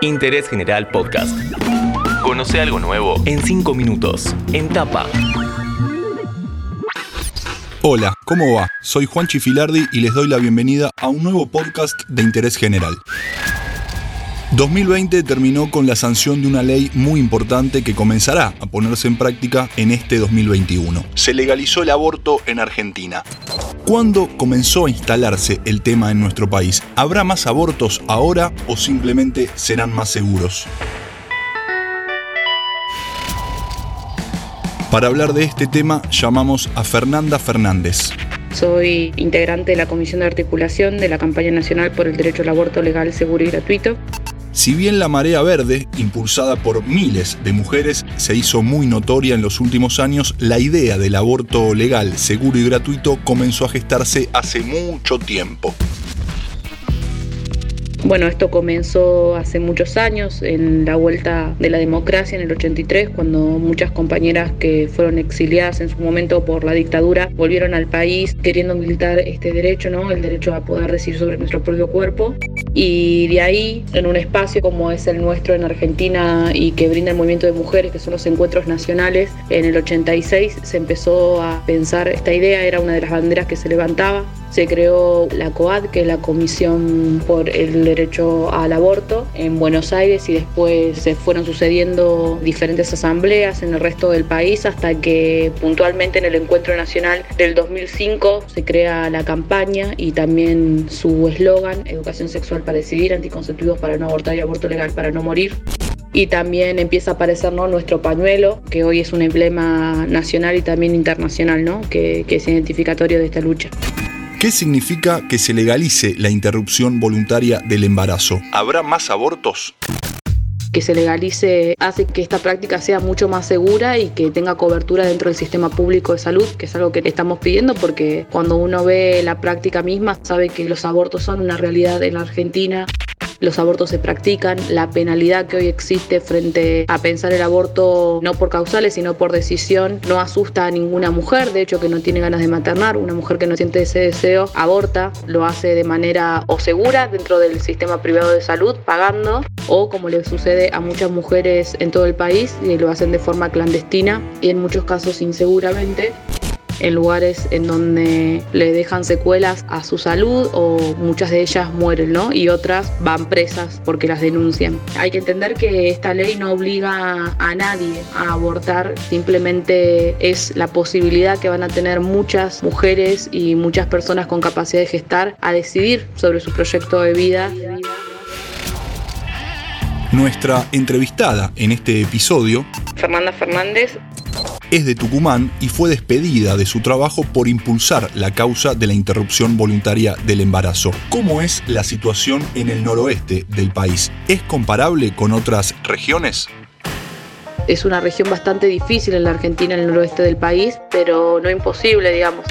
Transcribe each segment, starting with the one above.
Interés General Podcast. Conoce algo nuevo en 5 minutos, en tapa. Hola, ¿cómo va? Soy Juan Chifilardi y les doy la bienvenida a un nuevo podcast de Interés General. 2020 terminó con la sanción de una ley muy importante que comenzará a ponerse en práctica en este 2021. Se legalizó el aborto en Argentina. ¿Cuándo comenzó a instalarse el tema en nuestro país? ¿Habrá más abortos ahora o simplemente serán más seguros? Para hablar de este tema llamamos a Fernanda Fernández. Soy integrante de la Comisión de Articulación de la Campaña Nacional por el Derecho al Aborto Legal, Seguro y Gratuito. Si bien la marea verde, impulsada por miles de mujeres, se hizo muy notoria en los últimos años, la idea del aborto legal, seguro y gratuito comenzó a gestarse hace mucho tiempo. Bueno, esto comenzó hace muchos años, en la vuelta de la democracia en el 83, cuando muchas compañeras que fueron exiliadas en su momento por la dictadura volvieron al país queriendo militar este derecho, ¿no? El derecho a poder decir sobre nuestro propio cuerpo. Y de ahí, en un espacio como es el nuestro en Argentina y que brinda el movimiento de mujeres, que son los encuentros nacionales, en el 86 se empezó a pensar esta idea, era una de las banderas que se levantaba se creó la COAD, que es la Comisión por el Derecho al Aborto, en Buenos Aires y después se fueron sucediendo diferentes asambleas en el resto del país hasta que puntualmente en el Encuentro Nacional del 2005 se crea la campaña y también su eslogan, Educación Sexual para Decidir, Anticonceptivos para no abortar y aborto legal para no morir y también empieza a aparecer nuestro pañuelo, que hoy es un emblema nacional y también internacional, ¿no? que, que es identificatorio de esta lucha. ¿Qué significa que se legalice la interrupción voluntaria del embarazo? ¿Habrá más abortos? que se legalice hace que esta práctica sea mucho más segura y que tenga cobertura dentro del sistema público de salud, que es algo que estamos pidiendo porque cuando uno ve la práctica misma sabe que los abortos son una realidad en la Argentina los abortos se practican, la penalidad que hoy existe frente a pensar el aborto no por causales, sino por decisión, no asusta a ninguna mujer, de hecho que no tiene ganas de maternar, una mujer que no siente ese deseo, aborta, lo hace de manera o segura dentro del sistema privado de salud, pagando, o como le sucede a muchas mujeres en todo el país, y lo hacen de forma clandestina y en muchos casos inseguramente en lugares en donde le dejan secuelas a su salud o muchas de ellas mueren, ¿no? Y otras van presas porque las denuncian. Hay que entender que esta ley no obliga a nadie a abortar, simplemente es la posibilidad que van a tener muchas mujeres y muchas personas con capacidad de gestar a decidir sobre su proyecto de vida. Nuestra entrevistada en este episodio, Fernanda Fernández, es de Tucumán y fue despedida de su trabajo por impulsar la causa de la interrupción voluntaria del embarazo. ¿Cómo es la situación en el noroeste del país? ¿Es comparable con otras regiones? Es una región bastante difícil en la Argentina, en el noroeste del país, pero no imposible, digamos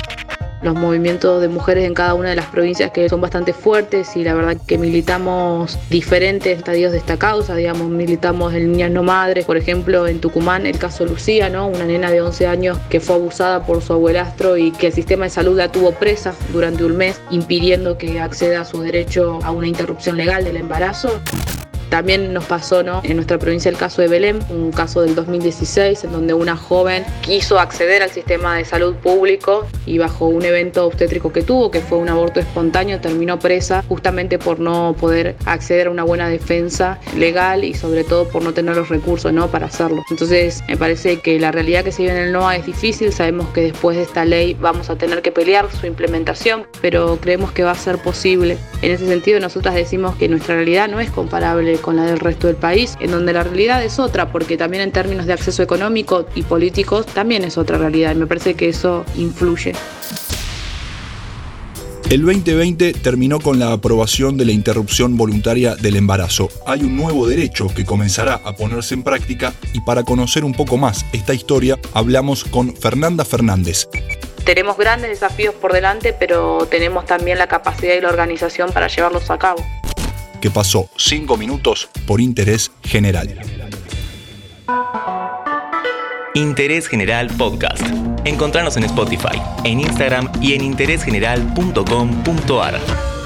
los movimientos de mujeres en cada una de las provincias que son bastante fuertes y la verdad que militamos diferentes estadios de esta causa, digamos, militamos en Niñas No Madres, por ejemplo, en Tucumán, el caso Lucía, ¿no? Una nena de 11 años que fue abusada por su abuelastro y que el sistema de salud la tuvo presa durante un mes, impidiendo que acceda a su derecho a una interrupción legal del embarazo. También nos pasó ¿no? en nuestra provincia el caso de Belén, un caso del 2016 en donde una joven quiso acceder al sistema de salud público y bajo un evento obstétrico que tuvo, que fue un aborto espontáneo, terminó presa justamente por no poder acceder a una buena defensa legal y sobre todo por no tener los recursos ¿no? para hacerlo. Entonces me parece que la realidad que se vive en el NOA es difícil, sabemos que después de esta ley vamos a tener que pelear su implementación, pero creemos que va a ser posible. En ese sentido nosotras decimos que nuestra realidad no es comparable con la del resto del país, en donde la realidad es otra, porque también en términos de acceso económico y políticos también es otra realidad, y me parece que eso influye. El 2020 terminó con la aprobación de la interrupción voluntaria del embarazo. Hay un nuevo derecho que comenzará a ponerse en práctica y para conocer un poco más esta historia hablamos con Fernanda Fernández. Tenemos grandes desafíos por delante, pero tenemos también la capacidad y la organización para llevarlos a cabo que pasó 5 minutos por interés general. Interés General Podcast. Encontrarnos en Spotify, en Instagram y en interésgeneral.com.ar.